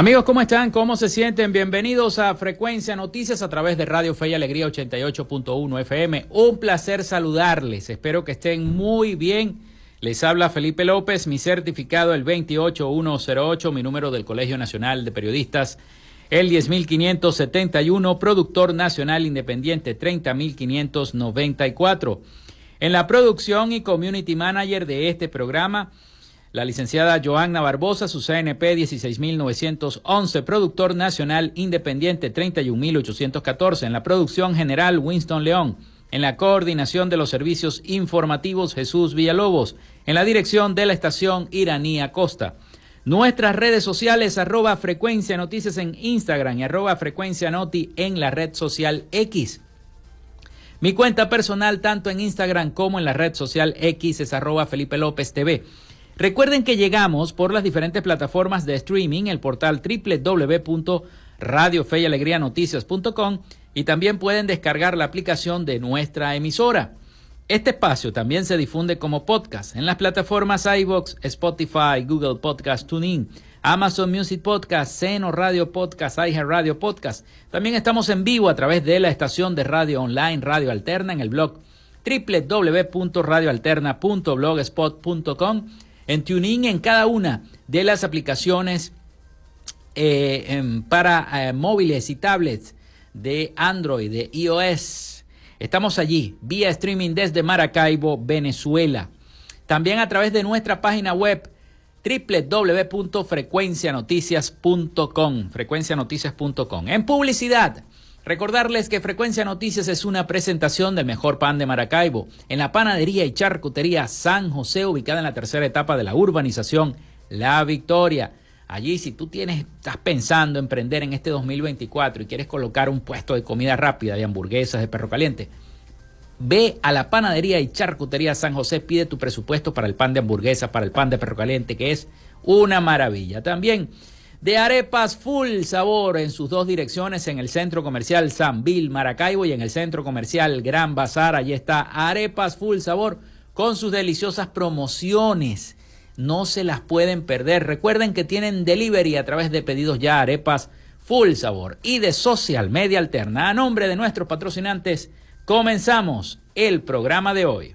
Amigos, ¿cómo están? ¿Cómo se sienten? Bienvenidos a Frecuencia Noticias a través de Radio Fe y Alegría 88.1 FM. Un placer saludarles. Espero que estén muy bien. Les habla Felipe López, mi certificado el 28108, mi número del Colegio Nacional de Periodistas el 10571, productor nacional independiente 30594. En la producción y community manager de este programa, la licenciada Joanna Barbosa, su CNP 16911, productor nacional independiente 31814, en la producción general Winston León, en la coordinación de los servicios informativos Jesús Villalobos, en la dirección de la estación Iranía Costa. Nuestras redes sociales, arroba frecuencia noticias en Instagram y arroba frecuencia noti en la red social X. Mi cuenta personal, tanto en Instagram como en la red social X, es arroba Felipe López TV. Recuerden que llegamos por las diferentes plataformas de streaming, el portal www.radiofeyalegrianoticias.com y también pueden descargar la aplicación de nuestra emisora. Este espacio también se difunde como podcast en las plataformas iBox, Spotify, Google Podcast, TuneIn, Amazon Music Podcast, Seno Radio Podcast, Radio Podcast. También estamos en vivo a través de la estación de radio online Radio Alterna en el blog www.radioalterna.blogspot.com en TuneIn en cada una de las aplicaciones eh, para eh, móviles y tablets de Android, de iOS. Estamos allí, vía streaming desde Maracaibo, Venezuela. También a través de nuestra página web www.frecuencianoticias.com, frecuencianoticias.com. En publicidad, Recordarles que Frecuencia Noticias es una presentación del mejor pan de Maracaibo en la panadería y charcutería San José, ubicada en la tercera etapa de la urbanización La Victoria. Allí, si tú tienes, estás pensando en emprender en este 2024 y quieres colocar un puesto de comida rápida, de hamburguesas, de perro caliente, ve a la panadería y charcutería San José, pide tu presupuesto para el pan de hamburguesa, para el pan de perro caliente, que es una maravilla. También de arepas full sabor en sus dos direcciones, en el centro comercial San Bill Maracaibo y en el centro comercial Gran Bazar. Allí está arepas full sabor con sus deliciosas promociones. No se las pueden perder. Recuerden que tienen delivery a través de pedidos ya arepas full sabor y de social media alterna. A nombre de nuestros patrocinantes, comenzamos el programa de hoy.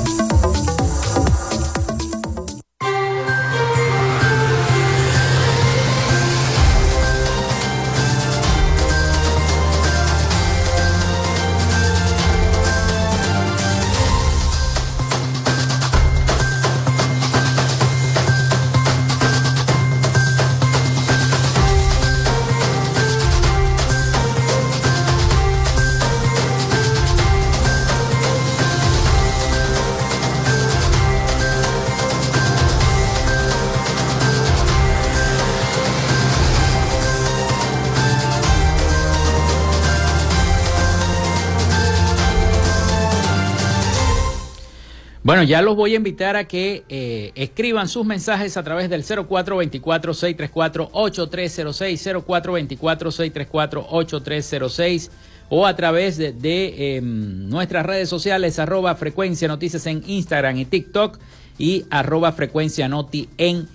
Bueno, ya los voy a invitar a que eh, escriban sus mensajes a través del 0424-634-8306, 0424-634-8306 o a través de, em, nuestras redes sociales, arroba frecuencia noticias en Instagram y TikTok y arroba frecuencia noti en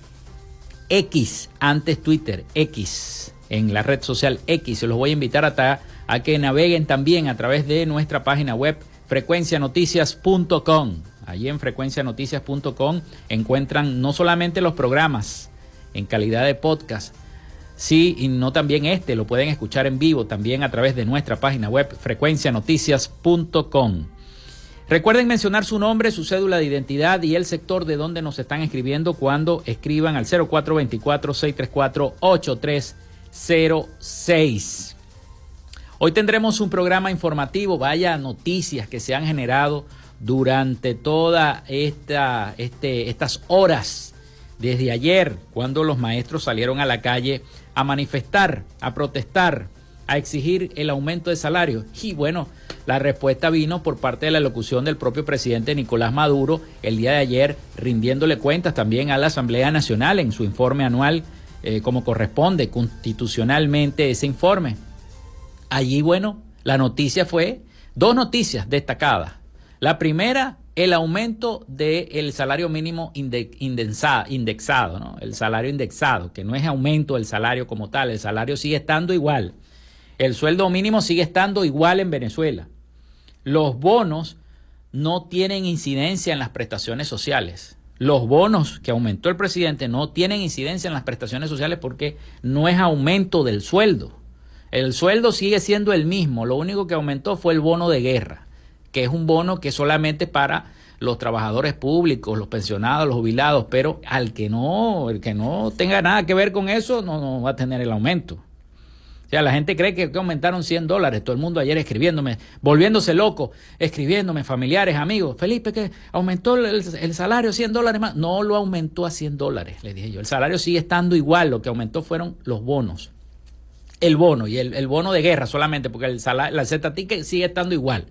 X, antes Twitter, X, en la red social X. Los voy a invitar a, a que naveguen también a través de nuestra página web frecuencianoticias.com. Allí en frecuencianoticias.com encuentran no solamente los programas en calidad de podcast, sí, y no también este, lo pueden escuchar en vivo también a través de nuestra página web frecuencianoticias.com. Recuerden mencionar su nombre, su cédula de identidad y el sector de donde nos están escribiendo cuando escriban al 0424-634-8306. Hoy tendremos un programa informativo, vaya noticias que se han generado durante todas esta, este, estas horas desde ayer, cuando los maestros salieron a la calle a manifestar, a protestar, a exigir el aumento de salario. Y bueno, la respuesta vino por parte de la locución del propio presidente Nicolás Maduro el día de ayer, rindiéndole cuentas también a la Asamblea Nacional en su informe anual, eh, como corresponde constitucionalmente ese informe. Allí, bueno, la noticia fue dos noticias destacadas. La primera, el aumento del salario mínimo indexado, ¿no? el salario indexado, que no es aumento del salario como tal, el salario sigue estando igual. El sueldo mínimo sigue estando igual en Venezuela. Los bonos no tienen incidencia en las prestaciones sociales. Los bonos que aumentó el presidente no tienen incidencia en las prestaciones sociales porque no es aumento del sueldo. El sueldo sigue siendo el mismo, lo único que aumentó fue el bono de guerra que es un bono que solamente para los trabajadores públicos, los pensionados, los jubilados, pero al que no, el que no tenga nada que ver con eso, no, va a tener el aumento. O sea, la gente cree que, aumentaron 100 dólares. Todo el mundo ayer escribiéndome, volviéndose loco, escribiéndome, familiares, amigos. Felipe, que aumentó el, salario 100 dólares más. No lo aumentó a 100 dólares, le dije yo. El salario sigue estando igual. Lo que aumentó fueron los bonos. El bono y el, bono de guerra solamente, porque el salario, la Z-Ticket sigue estando igual.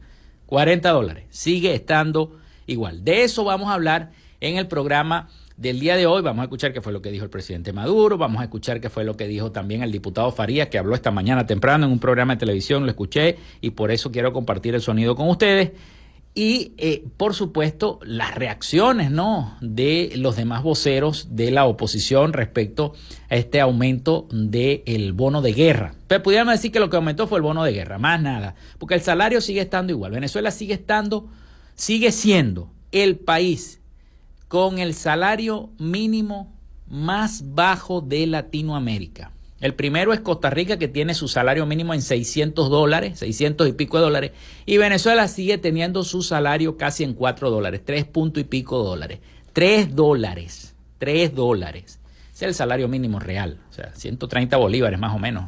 40 dólares. Sigue estando igual. De eso vamos a hablar en el programa del día de hoy. Vamos a escuchar qué fue lo que dijo el presidente Maduro, vamos a escuchar qué fue lo que dijo también el diputado Farías, que habló esta mañana temprano en un programa de televisión, lo escuché y por eso quiero compartir el sonido con ustedes. Y, eh, por supuesto, las reacciones ¿no? de los demás voceros de la oposición respecto a este aumento del bono de guerra. Pero pudiéramos decir que lo que aumentó fue el bono de guerra, más nada, porque el salario sigue estando igual. Venezuela sigue estando, sigue siendo el país con el salario mínimo más bajo de Latinoamérica. El primero es Costa Rica, que tiene su salario mínimo en 600 dólares, 600 y pico de dólares. Y Venezuela sigue teniendo su salario casi en 4 dólares, 3 puntos y pico dólares. 3 dólares, 3 dólares. Es el salario mínimo real, o sea, 130 bolívares más o menos.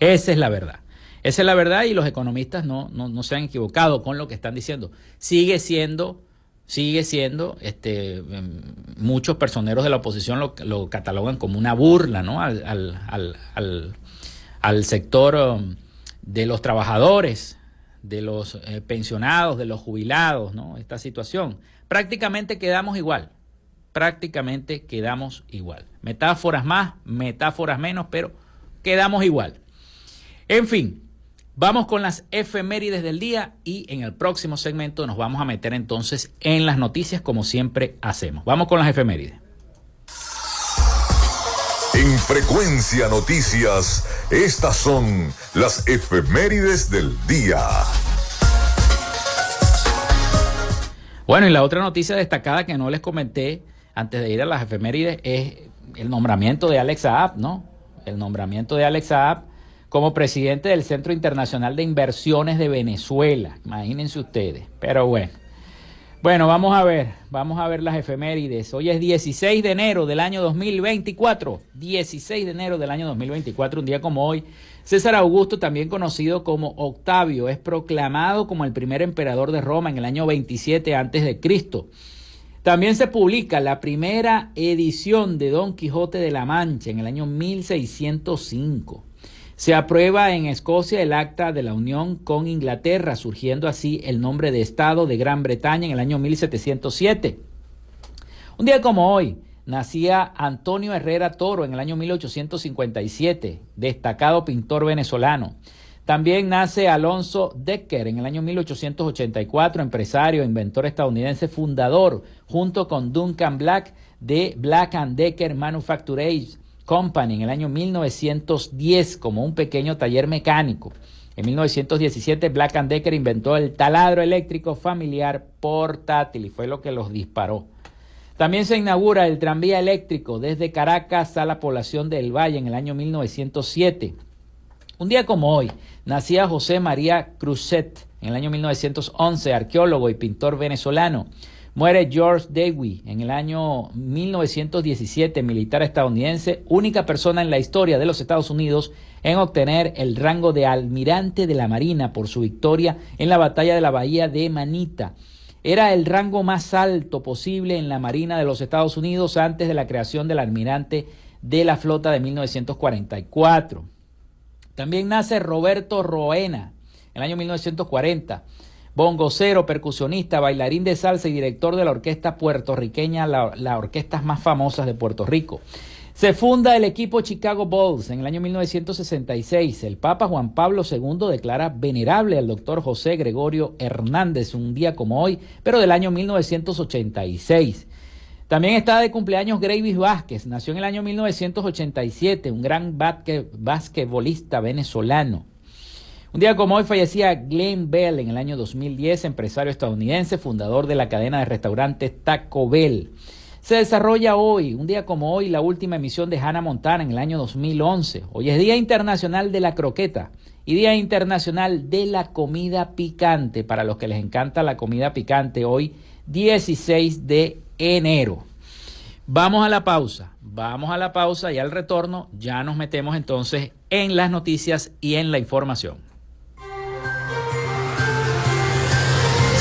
Esa es la verdad. Esa es la verdad y los economistas no, no, se han equivocado con lo que están diciendo. Sigue siendo, sigue siendo, este, em, muchos personeros de la oposición lo, catalogan como una burla ¿no? al, al, al, al sector um, de los trabajadores, de los eh, pensionados, de los jubilados, ¿no? Esta situación. Prácticamente quedamos igual, prácticamente quedamos igual. Metáforas más, metáforas menos, pero quedamos igual. En fin, vamos con las efemérides del día y en el próximo segmento nos vamos a meter entonces en las noticias como siempre hacemos. Vamos con las efemérides. En Frecuencia Noticias, estas son las efemérides del día. Bueno, y la otra noticia destacada que no les comenté antes de ir a las efemérides es el nombramiento de Alex Saab, ¿no? El nombramiento de Alex Saab como presidente del Centro Internacional de Inversiones de Venezuela. Imagínense ustedes. Pero bueno. Bueno, vamos a ver, vamos a ver las efemérides. Hoy es 16 de enero del año 2024. 16 de enero del año 2024, un día como hoy. César Augusto, también conocido como Octavio, es proclamado como el primer emperador de Roma en el año 27 a.C. También se publica la primera edición de Don Quijote de la Mancha en el año 1605. Se aprueba en Escocia el acta de la unión con Inglaterra, surgiendo así el nombre de Estado de Gran Bretaña en el año 1707. Un día como hoy, nacía Antonio Herrera Toro en el año 1857, destacado pintor venezolano. También nace Alonso Decker en el año 1884, empresario, inventor estadounidense, fundador, junto con Duncan Black, de Black and Decker Manufacturers Company en el año 1910 como un pequeño taller mecánico. En 1917 Black Decker inventó el taladro eléctrico familiar portátil y fue lo que los disparó. También se inaugura el tranvía eléctrico desde Caracas a la población del Valle en el año 1907. Un día como hoy, nacía José María Cruzet en el año 1911, arqueólogo y pintor venezolano. Muere George Dewey en el año 1917, militar estadounidense, única persona en la historia de los Estados Unidos en obtener el rango de almirante de la Marina por su victoria en la batalla de la Bahía de Manita. Era el rango más alto posible en la Marina de los Estados Unidos antes de la creación del almirante de la flota de 1944. También nace Roberto Roena en el año 1940 bongocero, percusionista, bailarín de salsa y director de la orquesta puertorriqueña, la, las orquestas más famosas de Puerto Rico. Se funda el equipo Chicago Bulls en el año 1966. El Papa Juan Pablo II declara venerable al doctor José Gregorio Hernández un día como hoy, pero del año 1986. También está de cumpleaños Gravis Vázquez, nació en el año 1987, un gran basquetbolista venezolano. Un día como hoy fallecía Glenn Bell en el año 2010, empresario estadounidense, fundador de la cadena de restaurantes Taco Bell. Se desarrolla hoy, un día como hoy, la última emisión de Hannah Montana en el año 2011. Hoy es Día Internacional de la Croqueta y Día Internacional de la Comida Picante. Para los que les encanta la comida picante, hoy 16 de enero. Vamos a la pausa, vamos a la pausa y al retorno ya nos metemos entonces en las noticias y en la información.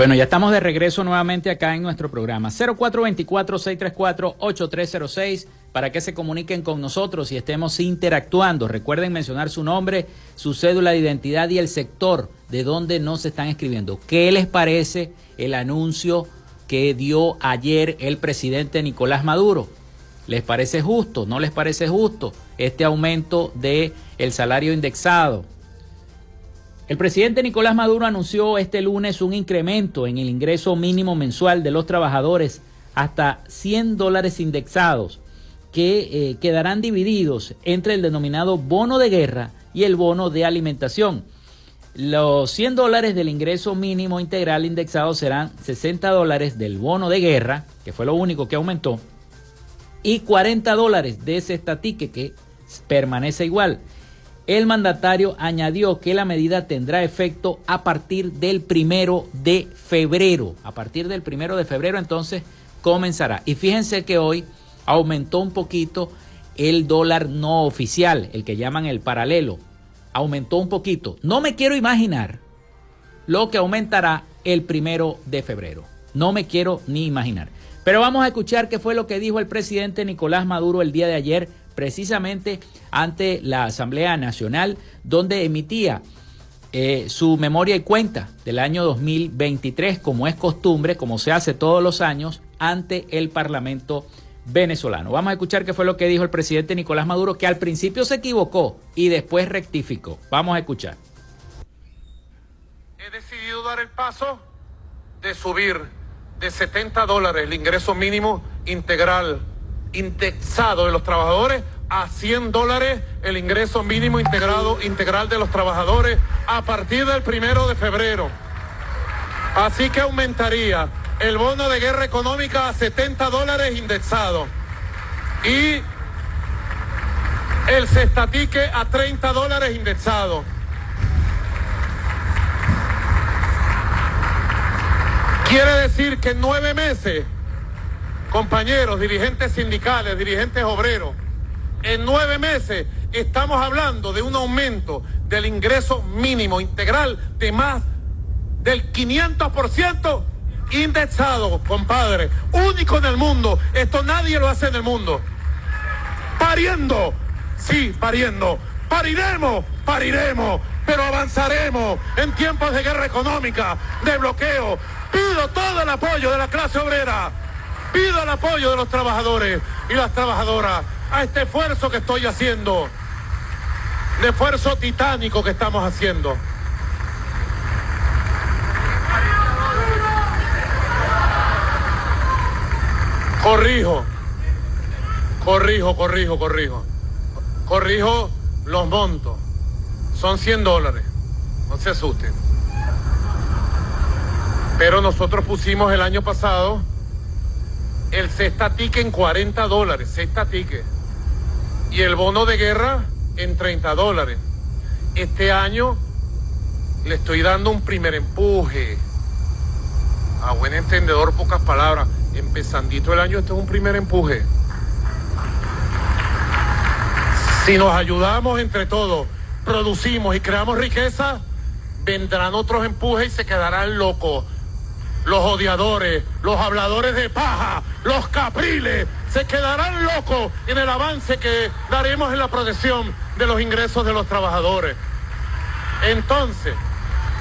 Bueno, ya estamos de regreso nuevamente acá en nuestro programa 0424-634-8306 para que se comuniquen con nosotros y estemos interactuando. Recuerden mencionar su nombre, su cédula de identidad y el sector de donde nos están escribiendo. ¿Qué les parece el anuncio que dio ayer el presidente Nicolás Maduro? ¿Les parece justo? ¿No les parece justo este aumento de el salario indexado? El presidente Nicolás Maduro anunció este lunes un incremento en el ingreso mínimo mensual de los trabajadores hasta 100 dólares indexados que eh, quedarán divididos entre el denominado bono de guerra y el bono de alimentación. Los 100 dólares del ingreso mínimo integral indexado serán 60 dólares del bono de guerra, que fue lo único que aumentó, y 40 dólares de ese estatique que permanece igual. El mandatario añadió que la medida tendrá efecto a partir del primero de febrero. A partir del primero de febrero entonces comenzará. Y fíjense que hoy aumentó un poquito el dólar no oficial, el que llaman el paralelo. Aumentó un poquito. No me quiero imaginar lo que aumentará el primero de febrero. No me quiero ni imaginar. Pero vamos a escuchar qué fue lo que dijo el presidente Nicolás Maduro el día de ayer, precisamente ante la Asamblea Nacional, donde emitía eh, su memoria y cuenta del año 2023, como es costumbre, como se hace todos los años, ante el Parlamento venezolano. Vamos a escuchar qué fue lo que dijo el presidente Nicolás Maduro, que al principio se equivocó y después rectificó. Vamos a escuchar. He decidido dar el paso de subir de 70 dólares el ingreso mínimo integral indexado de los trabajadores a 100 dólares el ingreso mínimo integrado integral de los trabajadores a partir del primero de febrero. Así que aumentaría el bono de guerra económica a 70 dólares indexado y el cestatique a 30 dólares indexado. Quiere decir que en nueve meses, compañeros, dirigentes sindicales, dirigentes obreros, en nueve meses estamos hablando de un aumento del ingreso mínimo integral de más del 500% indexado, compadre, único en el mundo. Esto nadie lo hace en el mundo. Pariendo, sí, pariendo. Pariremos, pariremos, pero avanzaremos en tiempos de guerra económica, de bloqueo, Pido todo el apoyo de la clase obrera. Pido el apoyo de los trabajadores y las trabajadoras a este esfuerzo que estoy haciendo. De esfuerzo titánico que estamos haciendo. Corrijo. Corrijo, corrijo, corrijo. Corrijo los montos. Son 100 dólares. No se asusten. Pero nosotros pusimos el año pasado el cesta tique en 40 dólares, cesta tique. Y el bono de guerra en 30 dólares. Este año le estoy dando un primer empuje. A buen entendedor, pocas palabras. Empezandito el año, este es un primer empuje. Si nos ayudamos entre todos, producimos y creamos riqueza, vendrán otros empujes y se quedarán locos los odiadores, los habladores de paja, los capriles, se quedarán locos en el avance que daremos en la protección de los ingresos de los trabajadores. Entonces,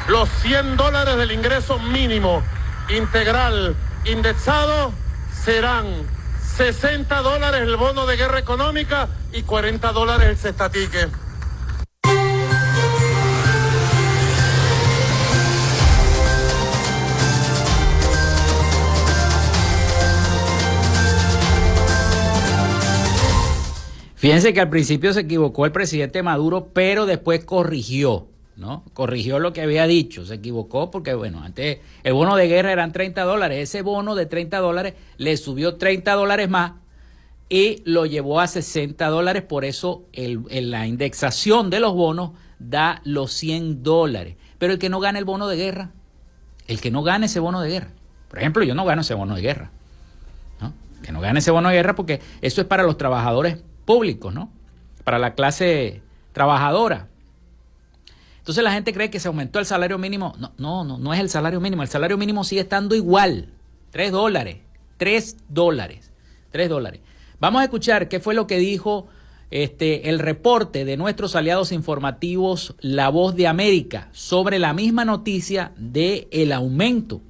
los 100 dólares del ingreso mínimo integral indexado serán 60 dólares el bono de guerra económica y 40 dólares el cestatique. Fíjense que al principio se equivocó el presidente Maduro, pero después corrigió, ¿no? Corrigió lo que había dicho, se equivocó porque, bueno, antes el bono de guerra eran 30 dólares, ese bono de 30 dólares le subió 30 dólares más y lo llevó a 60 dólares, por eso el, la indexación de los bonos da los 100 dólares. Pero el que no gana el bono de guerra, el que no gane ese bono de guerra, por ejemplo, yo no gano ese bono de guerra, ¿no? Que no gane ese bono de guerra porque eso es para los trabajadores públicos, ¿no? Para la clase trabajadora. Entonces la gente cree que se aumentó el salario mínimo. No, no, no, no es el salario mínimo. El salario mínimo sigue estando igual. Tres dólares. Tres dólares. Tres dólares. Vamos a escuchar qué fue lo que dijo este, el reporte de nuestros aliados informativos La Voz de América sobre la misma noticia de el aumento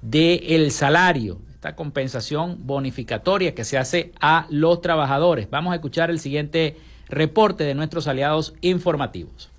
del salario esta compensación bonificatoria que se hace a los trabajadores. Vamos a escuchar el siguiente reporte de nuestros aliados informativos.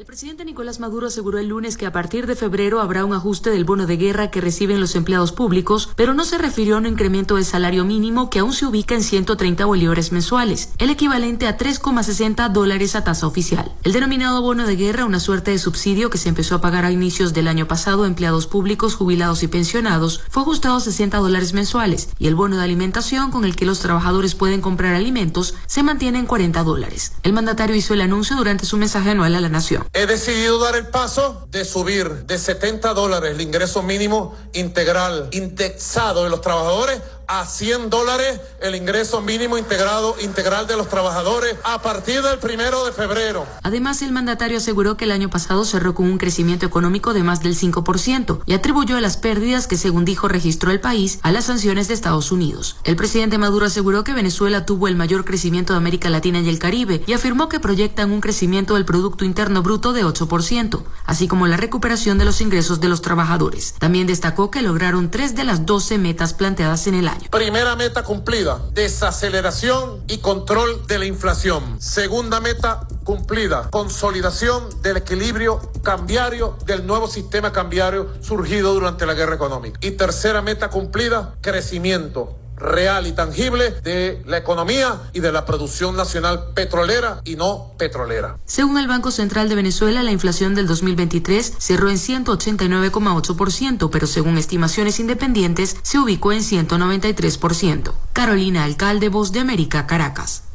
El presidente Nicolás Maduro aseguró el lunes que a partir de febrero habrá un ajuste del bono de guerra que reciben los empleados públicos, pero no se refirió a un incremento del salario mínimo que aún se ubica en 130 bolívares mensuales, el equivalente a 3,60 dólares a tasa oficial. El denominado bono de guerra, una suerte de subsidio que se empezó a pagar a inicios del año pasado a empleados públicos, jubilados y pensionados, fue ajustado a 60 dólares mensuales y el bono de alimentación con el que los trabajadores pueden comprar alimentos se mantiene en 40 dólares. El mandatario hizo el anuncio durante su mensaje anual a la nación. He decidido dar el paso de subir de 70 dólares el ingreso mínimo integral indexado de los trabajadores a 100 dólares el ingreso mínimo integrado integral de los trabajadores a partir del primero de febrero. Además, el mandatario aseguró que el año pasado cerró con un crecimiento económico de más del 5% y atribuyó las pérdidas que, según dijo, registró el país a las sanciones de Estados Unidos. El presidente Maduro aseguró que Venezuela tuvo el mayor crecimiento de América Latina y el Caribe y afirmó que proyectan un crecimiento del Producto Interno Bruto de 8%, así como la recuperación de los ingresos de los trabajadores. También destacó que lograron tres de las 12 metas planteadas en el año. Primera meta cumplida, desaceleración y control de la inflación. Segunda meta cumplida, consolidación del equilibrio cambiario del nuevo sistema cambiario surgido durante la guerra económica. Y tercera meta cumplida, crecimiento real y tangible de la economía y de la producción nacional petrolera y no petrolera. Según el Banco Central de Venezuela, la inflación del 2023 cerró en 189,8%, pero según estimaciones independientes se ubicó en 193%. Carolina Alcalde, Voz de América, Caracas.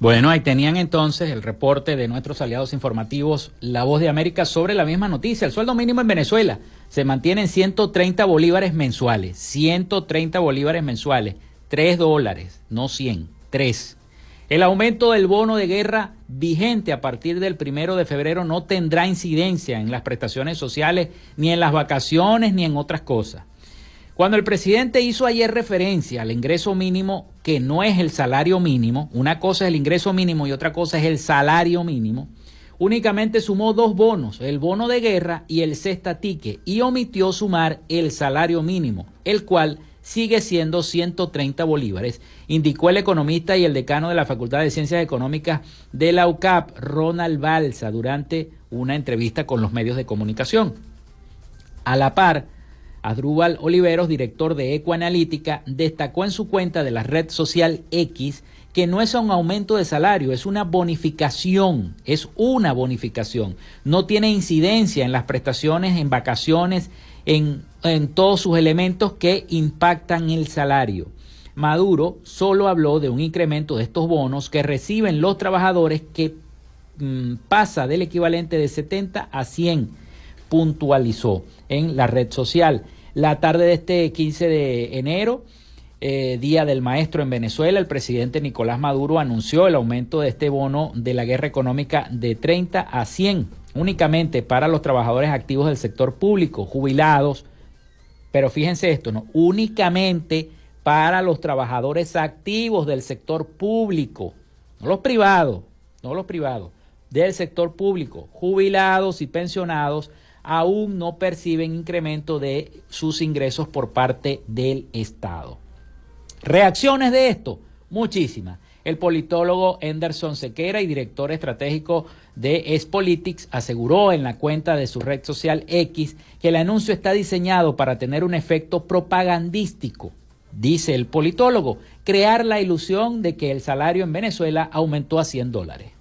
Bueno, ahí tenían entonces el reporte de nuestros aliados informativos La Voz de América sobre la misma noticia. El sueldo mínimo en Venezuela se mantiene en 130 bolívares mensuales. 130 bolívares mensuales. 3 dólares, no 100, 3. El aumento del bono de guerra vigente a partir del primero de febrero no tendrá incidencia en las prestaciones sociales, ni en las vacaciones, ni en otras cosas. Cuando el presidente hizo ayer referencia al ingreso mínimo, que no es el salario mínimo, una cosa es el ingreso mínimo y otra cosa es el salario mínimo, únicamente sumó dos bonos, el bono de guerra y el cestatique, y omitió sumar el salario mínimo, el cual sigue siendo 130 bolívares, indicó el economista y el decano de la Facultad de Ciencias Económicas de la UCAP, Ronald Balsa, durante una entrevista con los medios de comunicación. A la par, Adrúbal Oliveros, director de Ecoanalítica, destacó en su cuenta de la red social X que no es un aumento de salario, es una bonificación, es una bonificación. No tiene incidencia en las prestaciones, en vacaciones, en, en todos sus elementos que impactan el salario. Maduro solo habló de un incremento de estos bonos que reciben los trabajadores que mm, pasa del equivalente de 70 a 100 puntualizó en la red social. La tarde de este 15 de enero, eh, Día del Maestro en Venezuela, el presidente Nicolás Maduro anunció el aumento de este bono de la guerra económica de 30 a 100 únicamente para los trabajadores activos del sector público, jubilados. Pero fíjense esto, ¿no? Únicamente para los trabajadores activos del sector público, no los privados, no los privados, del sector público, jubilados y pensionados aún no perciben incremento de sus ingresos por parte del Estado. Reacciones de esto, muchísimas. El politólogo Anderson Sequera y director estratégico de Espolitics aseguró en la cuenta de su red social X que el anuncio está diseñado para tener un efecto propagandístico. Dice el politólogo, crear la ilusión de que el salario en Venezuela aumentó a 100 dólares.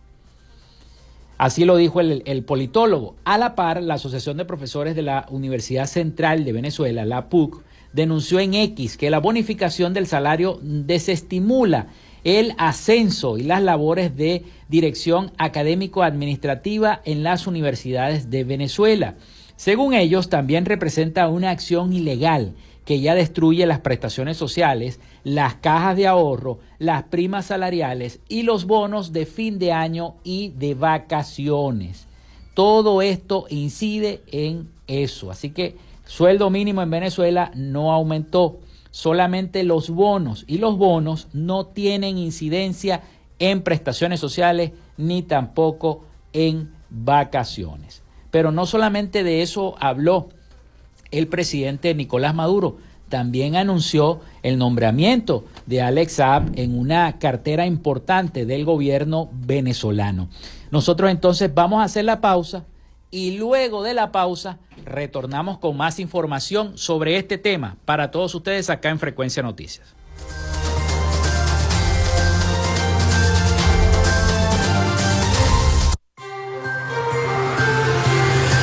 Así lo dijo el, politólogo. A la par, la Asociación de Profesores de la Universidad Central de Venezuela, la PUC, denunció en X que la bonificación del salario desestimula el ascenso y las labores de dirección académico-administrativa en las universidades de Venezuela. Según ellos, también representa una acción ilegal que ya destruye las prestaciones sociales, las cajas de ahorro, las primas salariales y los bonos de fin de año y de vacaciones. Todo esto incide en eso. Así que sueldo mínimo en Venezuela no aumentó. Solamente los bonos y los bonos no tienen incidencia en prestaciones sociales ni tampoco en vacaciones. Pero no solamente de eso habló el presidente Nicolás Maduro también anunció el nombramiento de Alex Saab en una cartera importante del gobierno venezolano. Nosotros entonces vamos a hacer la pausa y luego de la pausa retornamos con más información sobre este tema para todos ustedes acá en Frecuencia Noticias.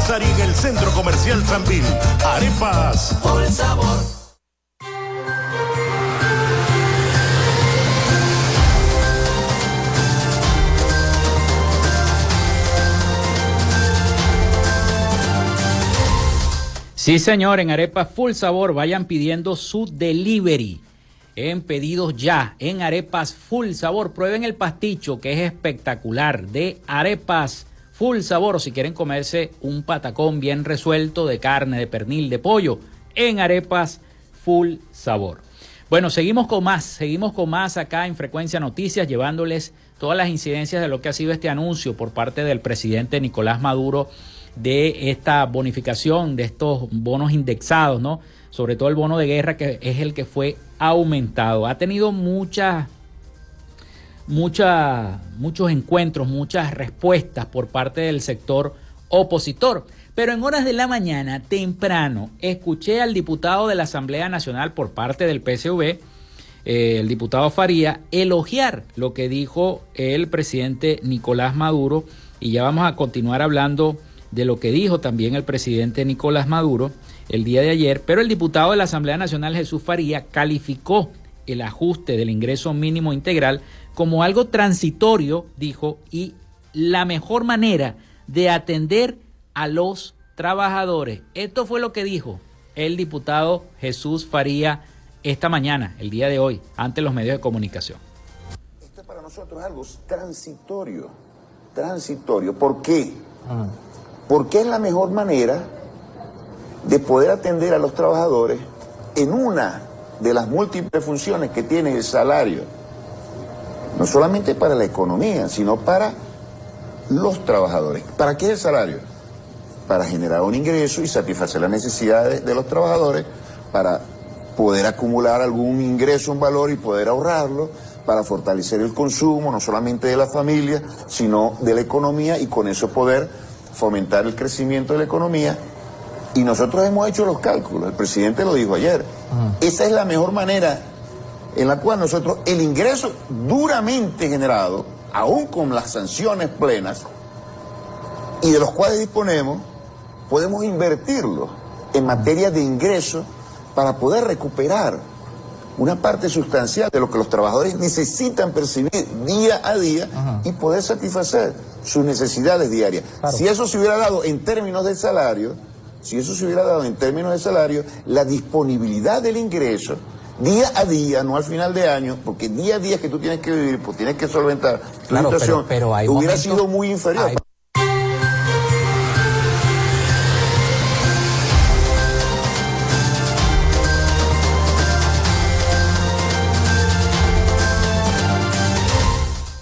Bazar y en el Centro Comercial Sanvil. Arepas. Por el sabor. Sí, señor, en Arepas Full Sabor vayan pidiendo su delivery. En pedidos ya, en Arepas Full Sabor. Prueben el pasticho que es espectacular de Arepas full sabor si quieren comerse un patacón bien resuelto de carne, de pernil, de pollo, en arepas full sabor. Bueno, seguimos con más, seguimos con más acá en Frecuencia Noticias, llevándoles todas las incidencias de lo que ha sido este anuncio por parte del presidente Nicolás Maduro de esta bonificación, de estos bonos indexados, ¿no? Sobre todo el bono de guerra que es el que fue aumentado. Ha tenido muchas muchos encuentros, muchas respuestas por parte del sector opositor. Pero en horas de la mañana, temprano, escuché al diputado de la Asamblea Nacional por parte del PSV, eh, el diputado Faría, elogiar lo que dijo el presidente Nicolás Maduro. Y ya vamos a continuar hablando de lo que dijo también el presidente Nicolás Maduro el día de ayer. Pero el diputado de la Asamblea Nacional, Jesús Faría, calificó el ajuste del ingreso mínimo integral como algo transitorio, dijo, y la mejor manera de atender a los trabajadores. Esto fue lo que dijo el diputado Jesús Faría esta mañana, el día de hoy, ante los medios de comunicación. Esto para nosotros es algo transitorio, transitorio. ¿Por qué? Porque es la mejor manera de poder atender a los trabajadores en una de las múltiples funciones que tiene el salario no solamente para la economía, sino para los trabajadores. ¿Para qué es el salario? Para generar un ingreso y satisfacer las necesidades de los trabajadores, para poder acumular algún ingreso, un valor y poder ahorrarlo, para fortalecer el consumo, no solamente de la familia, sino de la economía y con eso poder fomentar el crecimiento de la economía. Y nosotros hemos hecho los cálculos, el presidente lo dijo ayer. Esa es la mejor manera en la cual nosotros el ingreso duramente generado, aún con las sanciones plenas, y de los cuales disponemos, podemos invertirlo en materia de ingreso para poder recuperar una parte sustancial de lo que los trabajadores necesitan percibir día a día y poder satisfacer sus necesidades diarias. Si eso se hubiera dado en términos de salario, si eso se hubiera dado en términos de salario, la disponibilidad del ingreso día a día, no al final de año, porque día a día que tú tienes que vivir, pues tienes que solventar tu situación, pero, hubiera sido muy inferior.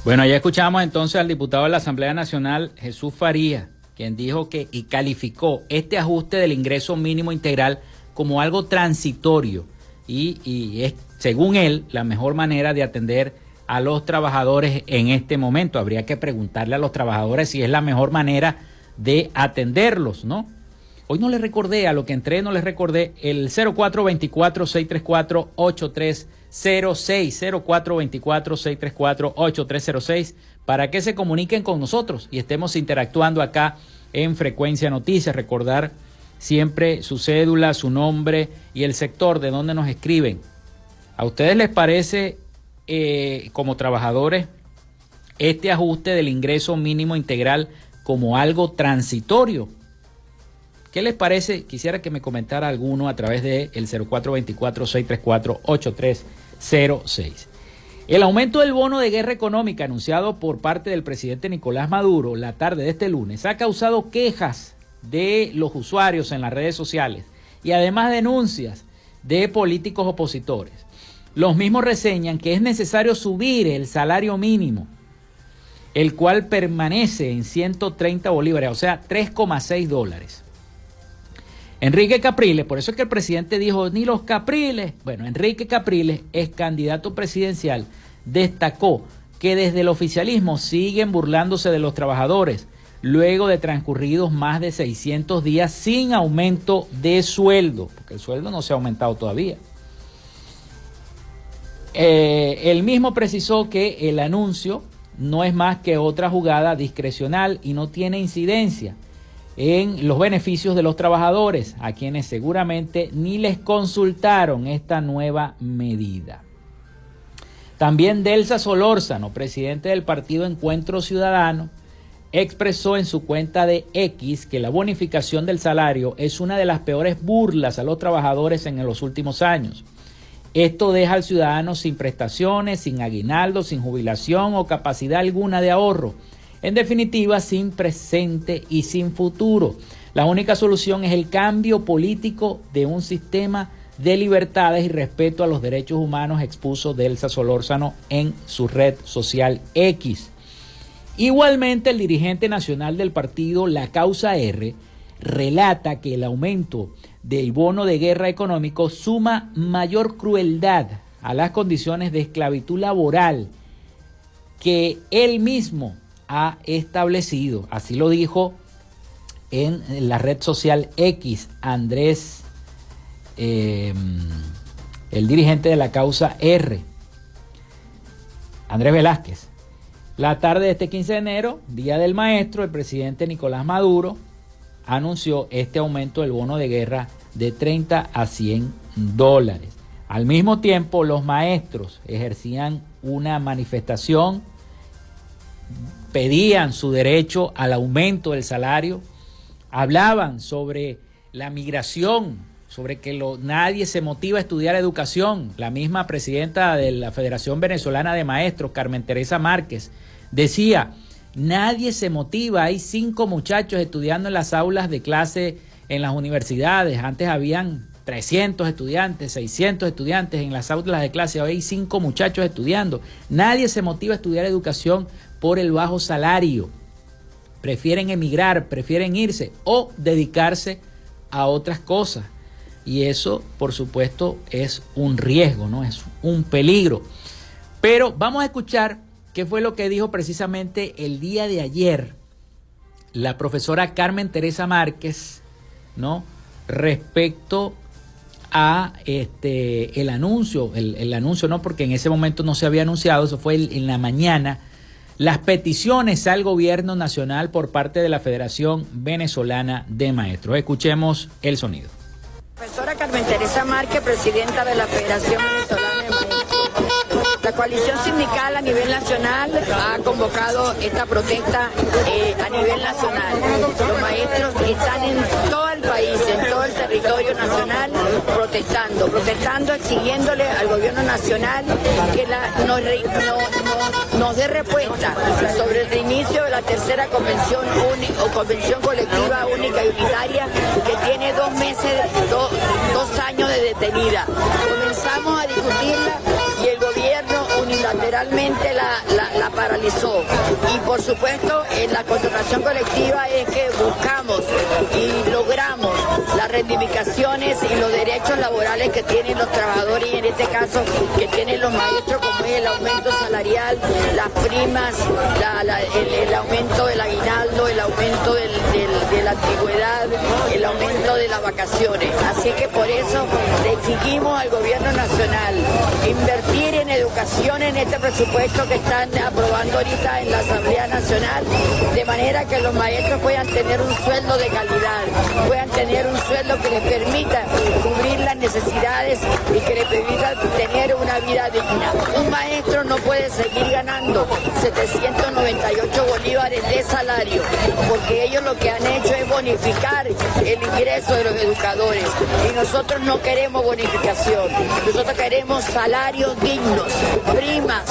Bueno, ya escuchamos entonces al diputado de la Asamblea Nacional, Jesús Faría, quien dijo que y calificó este ajuste del ingreso mínimo integral como algo transitorio y, es, según él, la mejor manera de atender a los trabajadores en este momento. Habría que preguntarle a los trabajadores si es la mejor manera de atenderlos, ¿no? Hoy no les recordé, a lo que entré no les recordé, el 0424-634-8306, 0424-634-8306, para que se comuniquen con nosotros y estemos interactuando acá en Frecuencia Noticias. Recordar siempre su cédula, su nombre y el sector de donde nos escriben. ¿A ustedes les parece, eh, como trabajadores, este ajuste del ingreso mínimo integral como algo transitorio? ¿Qué les parece? Quisiera que me comentara alguno a través del el 0424-634-8306. El aumento del bono de guerra económica anunciado por parte del presidente Nicolás Maduro la tarde de este lunes ha causado quejas de los usuarios en las redes sociales y además denuncias de políticos opositores. Los mismos reseñan que es necesario subir el salario mínimo, el cual permanece en 130 bolívares, o sea, 3,6 dólares. Enrique Capriles, por eso es que el presidente dijo, ni los Capriles, bueno, Enrique Capriles es candidato presidencial, destacó que desde el oficialismo siguen burlándose de los trabajadores, luego de transcurridos más de 600 días sin aumento de sueldo, porque el sueldo no se ha aumentado todavía. Eh, él mismo precisó que el anuncio no es más que otra jugada discrecional y no tiene incidencia en los beneficios de los trabajadores, a quienes seguramente ni les consultaron esta nueva medida. También Delsa Solórzano, presidente del partido Encuentro Ciudadano, expresó en su cuenta de X que la bonificación del salario es una de las peores burlas a los trabajadores en los últimos años. Esto deja al ciudadano sin prestaciones, sin aguinaldo, sin jubilación o capacidad alguna de ahorro. En definitiva, sin presente y sin futuro. La única solución es el cambio político de un sistema de libertades y respeto a los derechos humanos expuso Delsa Solórzano en su red social X. Igualmente, el dirigente nacional del partido La Causa R relata que el aumento del bono de guerra económico suma mayor crueldad a las condiciones de esclavitud laboral que él mismo ha establecido. Así lo dijo en la red social X, Andrés, em, el dirigente de la causa R, Andrés Velázquez. La tarde de este 15 de enero, Día del Maestro, el presidente Nicolás Maduro anunció este aumento del bono de guerra de 30 a 100 dólares. Al mismo tiempo, los maestros ejercían una manifestación, pedían su derecho al aumento del salario, hablaban sobre la migración, sobre que nadie se motiva a estudiar educación. La misma presidenta de la Federación Venezolana de Maestros, Carmen Teresa Márquez, Decía, nadie se motiva, hay cinco muchachos estudiando en las aulas de clase en las universidades, antes habían 300 estudiantes, 600 estudiantes en las aulas de clase, hoy hay cinco muchachos estudiando. Nadie se motiva a estudiar educación por el bajo salario. Prefieren emigrar, prefieren irse o dedicarse a otras cosas. Y eso, por supuesto, es un riesgo, ¿no? Es un peligro. Pero vamos a escuchar ¿Qué fue lo que dijo precisamente el día de ayer la profesora Carmen Teresa Márquez, ¿no? Respecto a este el anuncio, el, anuncio no, porque en ese momento no se había anunciado, eso fue en la mañana, las peticiones al gobierno nacional por parte de la Federación Venezolana de Maestros. Escuchemos el sonido. Profesora Carmen Teresa Márquez, presidenta de la Federación Venezolana La coalición sindical a nivel nacional ha convocado esta protesta eh, a nivel nacional. Los maestros están en todo el país, en todo el territorio nacional, protestando, protestando, exigiéndole al gobierno nacional que nos, dé respuesta sobre el reinicio de la tercera convención o convención colectiva única y unitaria que tiene dos meses, dos años de detenida. Comenzamos a discutirla unilateralmente la, la, paralizó. Y por supuesto, en la contratación colectiva es que buscamos y logramos las reivindicaciones y los derechos laborales que tienen los trabajadores y en este caso que tienen los maestros, como es el aumento salarial, las primas, el, aumento del aguinaldo, el aumento de la antigüedad, el aumento de las vacaciones. Así que por eso le exigimos al gobierno nacional invertir en este presupuesto que están aprobando ahorita en la Asamblea Nacional, de manera que los maestros puedan tener un sueldo de calidad, puedan tener un sueldo que les permita cubrir las necesidades y que les permita tener una vida digna. Un maestro no puede seguir ganando 798 bolívares de salario, porque ellos lo que han hecho es bonificar el ingreso de los educadores y nosotros no queremos bonificación, nosotros queremos salarios dignos, primas,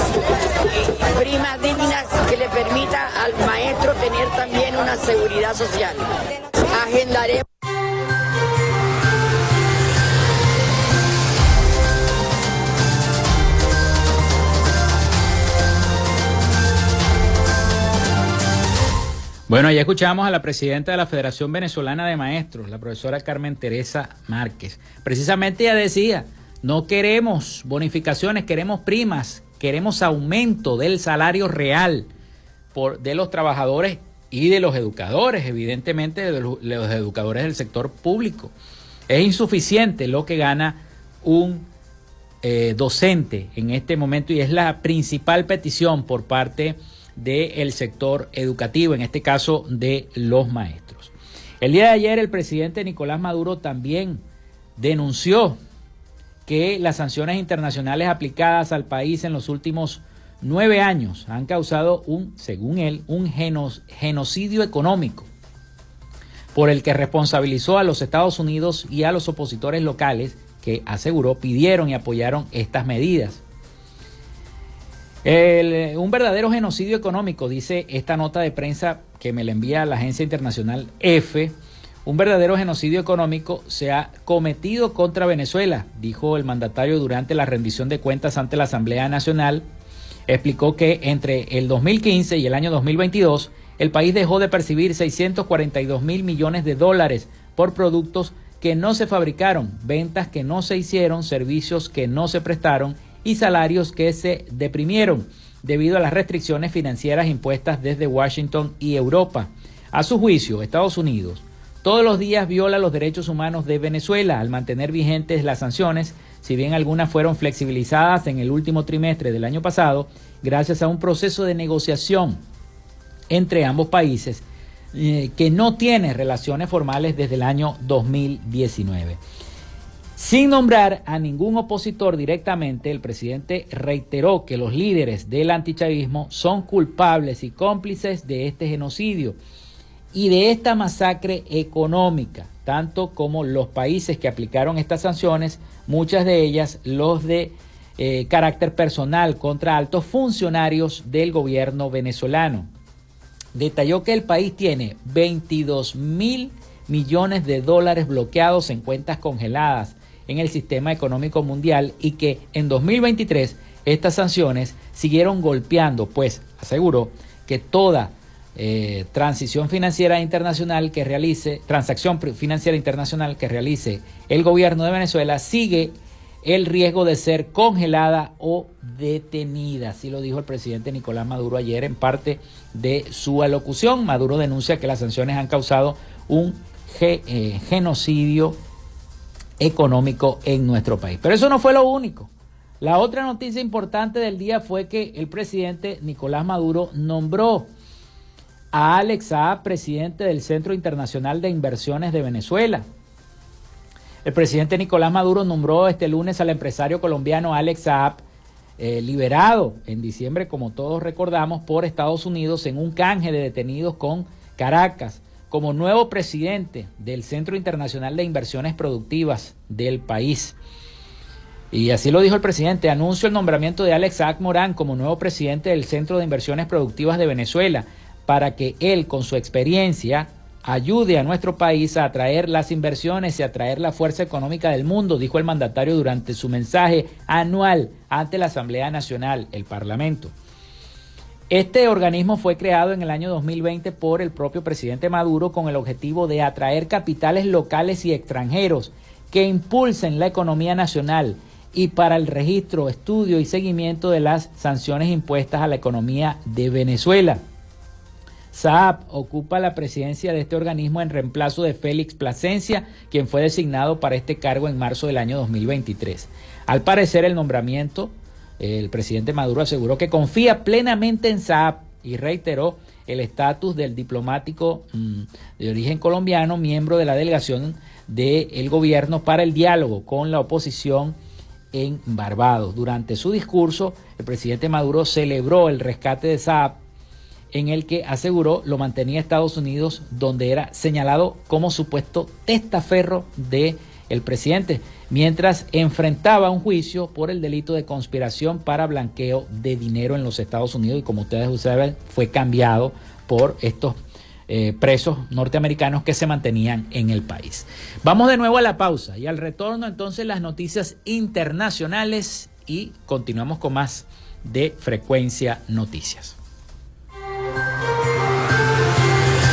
primas dignas que le permita al maestro tener también una seguridad social. Agendaremos Bueno, ya escuchamos a la presidenta de la Federación Venezolana de Maestros, la profesora Carmen Teresa Márquez. Precisamente ella decía, no queremos bonificaciones, queremos primas, queremos aumento del salario real por, de los trabajadores y de los educadores, evidentemente de los, educadores del sector público. Es insuficiente lo que gana un eh, docente en este momento y es la principal petición por parte del sector educativo, en este caso de los maestros. El día de ayer el presidente Nicolás Maduro también denunció que las sanciones internacionales aplicadas al país en los últimos nueve años han causado un, según él, un genocidio económico por el que responsabilizó a los Estados Unidos y a los opositores locales que aseguró pidieron y apoyaron estas medidas. un verdadero genocidio económico, dice esta nota de prensa que me la envía la agencia internacional F. Un verdadero genocidio económico se ha cometido contra Venezuela, dijo el mandatario durante la rendición de cuentas ante la Asamblea Nacional. Explicó que entre el 2015 y el año 2022, el país dejó de percibir 642 mil millones de dólares por productos que no se fabricaron, ventas que no se hicieron, servicios que no se prestaron y salarios que se deprimieron debido a las restricciones financieras impuestas desde Washington y Europa. A su juicio, Estados Unidos todos los días viola los derechos humanos de Venezuela al mantener vigentes las sanciones, si bien algunas fueron flexibilizadas en el último trimestre del año pasado, gracias a un proceso de negociación entre ambos países eh, que no tiene relaciones formales desde el año 2019. Sin nombrar a ningún opositor directamente, el presidente reiteró que los líderes del antichavismo son culpables y cómplices de este genocidio y de esta masacre económica, tanto como los países que aplicaron estas sanciones, muchas de ellas los de eh, carácter personal contra altos funcionarios del gobierno venezolano. Detalló que el país tiene 22 mil millones de dólares bloqueados en cuentas congeladas en el sistema económico mundial y que en 2023 estas sanciones siguieron golpeando, pues aseguró que toda eh, transición financiera internacional que realice, transacción financiera internacional que realice el gobierno de Venezuela sigue el riesgo de ser congelada o detenida. Así lo dijo el presidente Nicolás Maduro ayer en parte de su alocución. Maduro denuncia que las sanciones han causado un eh, genocidio económico en nuestro país. Pero eso no fue lo único. La otra noticia importante del día fue que el presidente Nicolás Maduro nombró a Alex Saab, presidente del Centro Internacional de Inversiones de Venezuela. El presidente Nicolás Maduro nombró este lunes al empresario colombiano Alex Saab eh, liberado en diciembre, como todos recordamos, por Estados Unidos en un canje de detenidos con Caracas como nuevo presidente del Centro Internacional de Inversiones Productivas del país. Y así lo dijo el presidente, anuncio el nombramiento de Alex Sack Morán como nuevo presidente del Centro de Inversiones Productivas de Venezuela, para que él, con su experiencia, ayude a nuestro país a atraer las inversiones y atraer la fuerza económica del mundo, dijo el mandatario durante su mensaje anual ante la Asamblea Nacional, el Parlamento. Este organismo fue creado en el año 2020 por el propio presidente Maduro con el objetivo de atraer capitales locales y extranjeros que impulsen la economía nacional y para el registro, estudio y seguimiento de las sanciones impuestas a la economía de Venezuela. Saab ocupa la presidencia de este organismo en reemplazo de Félix Plasencia, quien fue designado para este cargo en marzo del año 2023. Al parecer el nombramiento el presidente Maduro aseguró que confía plenamente en Saab y reiteró el estatus del diplomático mm, de origen colombiano, miembro de la delegación del gobierno para el diálogo con la oposición en Barbados. Durante su discurso, el presidente Maduro celebró el rescate de Saab, en el que aseguró lo mantenía Estados Unidos, donde era señalado como supuesto testaferro de el presidente mientras enfrentaba un juicio por el delito de conspiración para blanqueo de dinero en los Estados Unidos y como ustedes saben fue cambiado por estos eh, presos norteamericanos que se mantenían en el país. Vamos de nuevo a la pausa y al retorno entonces las noticias internacionales y continuamos con más de Frecuencia Noticias.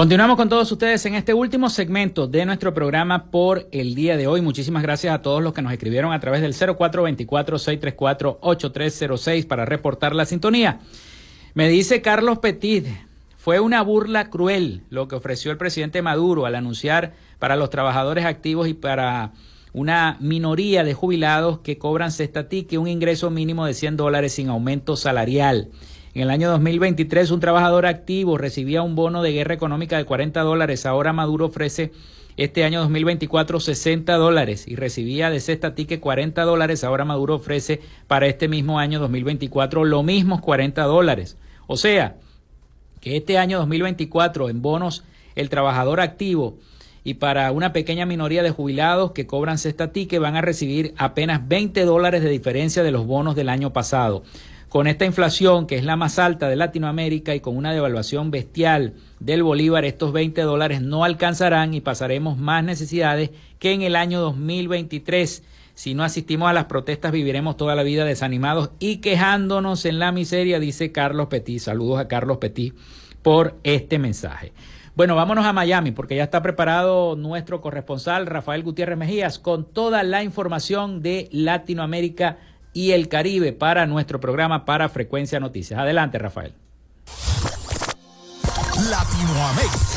Continuamos con todos ustedes en este último segmento de nuestro programa por el día de hoy. Muchísimas gracias a todos los que nos escribieron a través del 0424-634-8306 para reportar la sintonía. Me dice Carlos Petit, fue una burla cruel lo que ofreció el presidente Maduro al anunciar para los trabajadores activos y para una minoría de jubilados que cobran cesta que un ingreso mínimo de 100 dólares sin aumento salarial. En el año 2023 un trabajador activo recibía un bono de guerra económica de 40 dólares. Ahora Maduro ofrece este año 2024 60 dólares y recibía de cesta ticket 40 dólares. Ahora Maduro ofrece para este mismo año 2024 lo mismo 40 dólares. O sea, que este año 2024 en bonos el trabajador activo y para una pequeña minoría de jubilados que cobran cesta ticket van a recibir apenas 20 dólares de diferencia de los bonos del año pasado. Con esta inflación, que es la más alta de Latinoamérica, y con una devaluación bestial del Bolívar, estos 20 dólares no alcanzarán y pasaremos más necesidades que en el año 2023. Si no asistimos a las protestas, viviremos toda la vida desanimados y quejándonos en la miseria, dice Carlos Petit. Saludos a Carlos Petit por este mensaje. Bueno, vámonos a Miami porque ya está preparado nuestro corresponsal Rafael Gutiérrez Mejías con toda la información de Latinoamérica y el Caribe para nuestro programa para Frecuencia Noticias. Adelante, Rafael. Latinoamérica.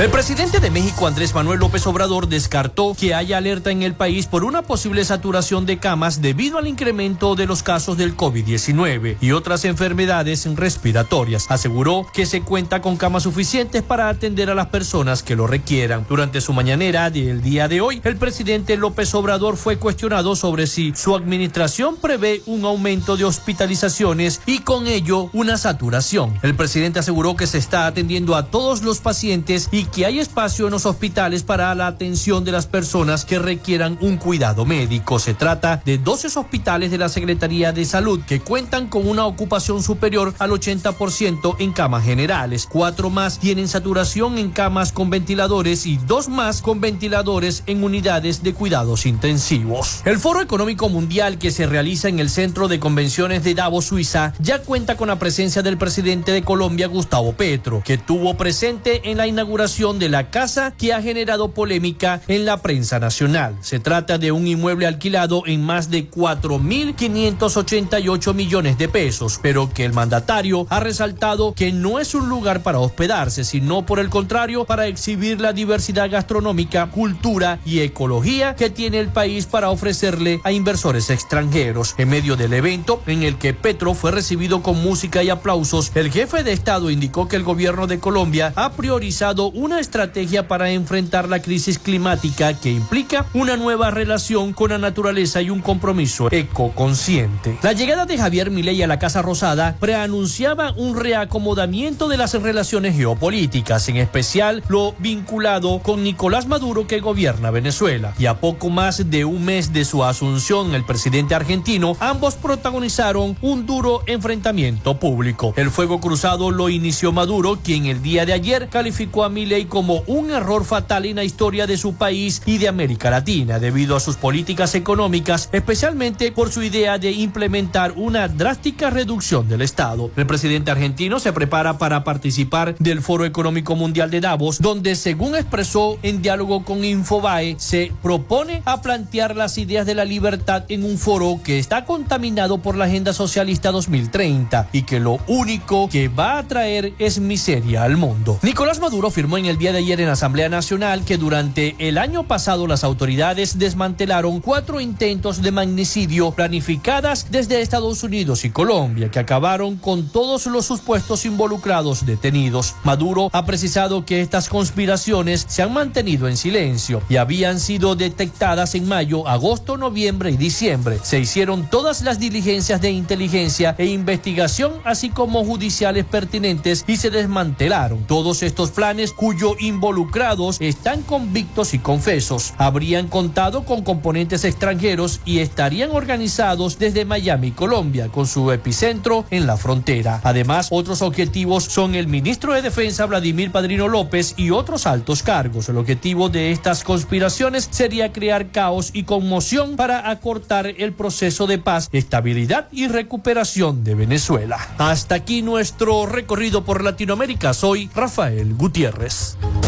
El presidente de México, Andrés Manuel López Obrador, descartó que haya alerta en el país por una posible saturación de camas debido al incremento de los casos del COVID-19 y otras enfermedades respiratorias. Aseguró que se cuenta con camas suficientes para atender a las personas que lo requieran. Durante su mañanera del día de hoy, el presidente López Obrador fue cuestionado sobre si su administración prevé un aumento de hospitalizaciones y con ello una saturación. El presidente aseguró que se está atendiendo a todos los pacientes y que hay espacio en los hospitales para la atención de las personas que requieran un cuidado médico. Se trata de 12 hospitales de la Secretaría de Salud que cuentan con una ocupación superior al 80% en camas generales. Cuatro más tienen saturación en camas con ventiladores y dos más con ventiladores en unidades de cuidados intensivos. El Foro Económico Mundial que se realiza en el Centro de Convenciones de Davos, Suiza, ya cuenta con la presencia del presidente de Colombia, Gustavo Petro, que tuvo presente en la inauguración de la casa que ha generado polémica en la prensa nacional. Se trata de un inmueble alquilado en más de 4.588 millones de pesos, pero que el mandatario ha resaltado que no es un lugar para hospedarse, sino por el contrario para exhibir la diversidad gastronómica, cultura y ecología que tiene el país para ofrecerle a inversores extranjeros. En medio del evento, en el que Petro fue recibido con música y aplausos, el jefe de Estado indicó que el gobierno de Colombia ha priorizado una estrategia para enfrentar la crisis climática que implica una nueva relación con la naturaleza y un compromiso ecoconsciente. La llegada de Javier Milei a la Casa Rosada preanunciaba un reacomodamiento de las relaciones geopolíticas, en especial lo vinculado con Nicolás Maduro que gobierna Venezuela. Y a poco más de un mes de su asunción, el presidente argentino, ambos protagonizaron un duro enfrentamiento público. El fuego cruzado lo inició Maduro, quien el día de ayer calificó a Milei como un error fatal en la historia de su país y de América Latina, debido a sus políticas económicas, especialmente por su idea de implementar una drástica reducción del Estado. El presidente argentino se prepara para participar del Foro Económico Mundial de Davos, donde, según expresó en diálogo con Infobae, se propone a plantear las ideas de la libertad en un foro que está contaminado por la Agenda Socialista 2030 y que lo único que va a traer es miseria al mundo. Nicolás Maduro firmó en el día de ayer en Asamblea Nacional que durante el año pasado las autoridades desmantelaron cuatro intentos de magnicidio planificadas desde Estados Unidos y Colombia que acabaron con todos los supuestos involucrados detenidos. Maduro ha precisado que estas conspiraciones se han mantenido en silencio y habían sido detectadas en mayo, agosto, noviembre y diciembre. Se hicieron todas las diligencias de inteligencia e investigación, así como judiciales pertinentes, y se desmantelaron todos estos planes cuyo involucrados están convictos y confesos. Habrían contado con componentes extranjeros y estarían organizados desde Miami, Colombia, con su epicentro en la frontera. Además, otros objetivos son el ministro de Defensa Vladimir Padrino López y otros altos cargos. El objetivo de estas conspiraciones sería crear caos y conmoción para acortar el proceso de paz, estabilidad y recuperación de Venezuela. Hasta aquí nuestro recorrido por Latinoamérica. Soy Rafael Gutiérrez. Peace.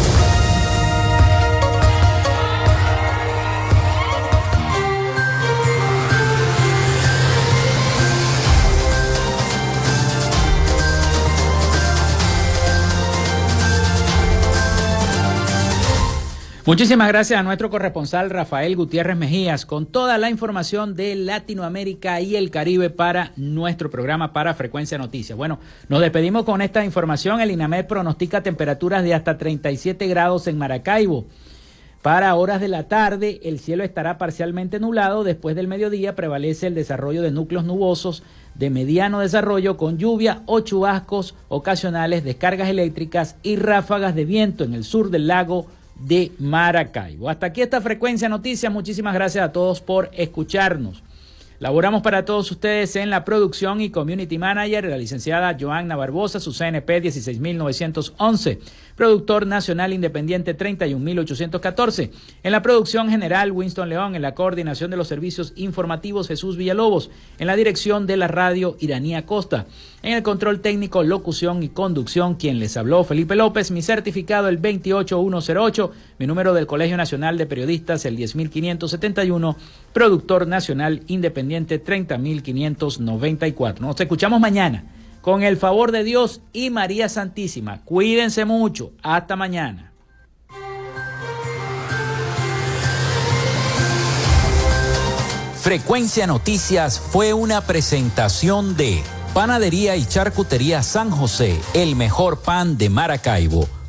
Muchísimas gracias a nuestro corresponsal Rafael Gutiérrez Mejías con toda la información de Latinoamérica y el Caribe para nuestro programa para Frecuencia Noticias. Bueno, nos despedimos con esta información. El INAMED pronostica temperaturas de hasta 37 grados en Maracaibo. Para horas de la tarde, el cielo estará parcialmente nublado. Después del mediodía prevalece el desarrollo de núcleos nubosos de mediano desarrollo con lluvia o chubascos ocasionales, descargas eléctricas y ráfagas de viento en el sur del lago de Maracaibo. Hasta aquí esta frecuencia noticias. Muchísimas gracias a todos por escucharnos. Laboramos para todos ustedes en la producción y community manager, la licenciada Joanna Barbosa, su CNP 16911 productor nacional independiente 31814. En la producción general, Winston León, en la coordinación de los servicios informativos, Jesús Villalobos, en la dirección de la radio, Iranía Costa. En el control técnico, locución y conducción, quien les habló, Felipe López, mi certificado el 28108, mi número del Colegio Nacional de Periodistas el 10571, productor nacional independiente 30594. Nos escuchamos mañana con el favor de Dios y María Santísima. Cuídense mucho. Hasta mañana. Frecuencia Noticias fue una presentación de Panadería y Charcutería San José, el mejor pan de Maracaibo.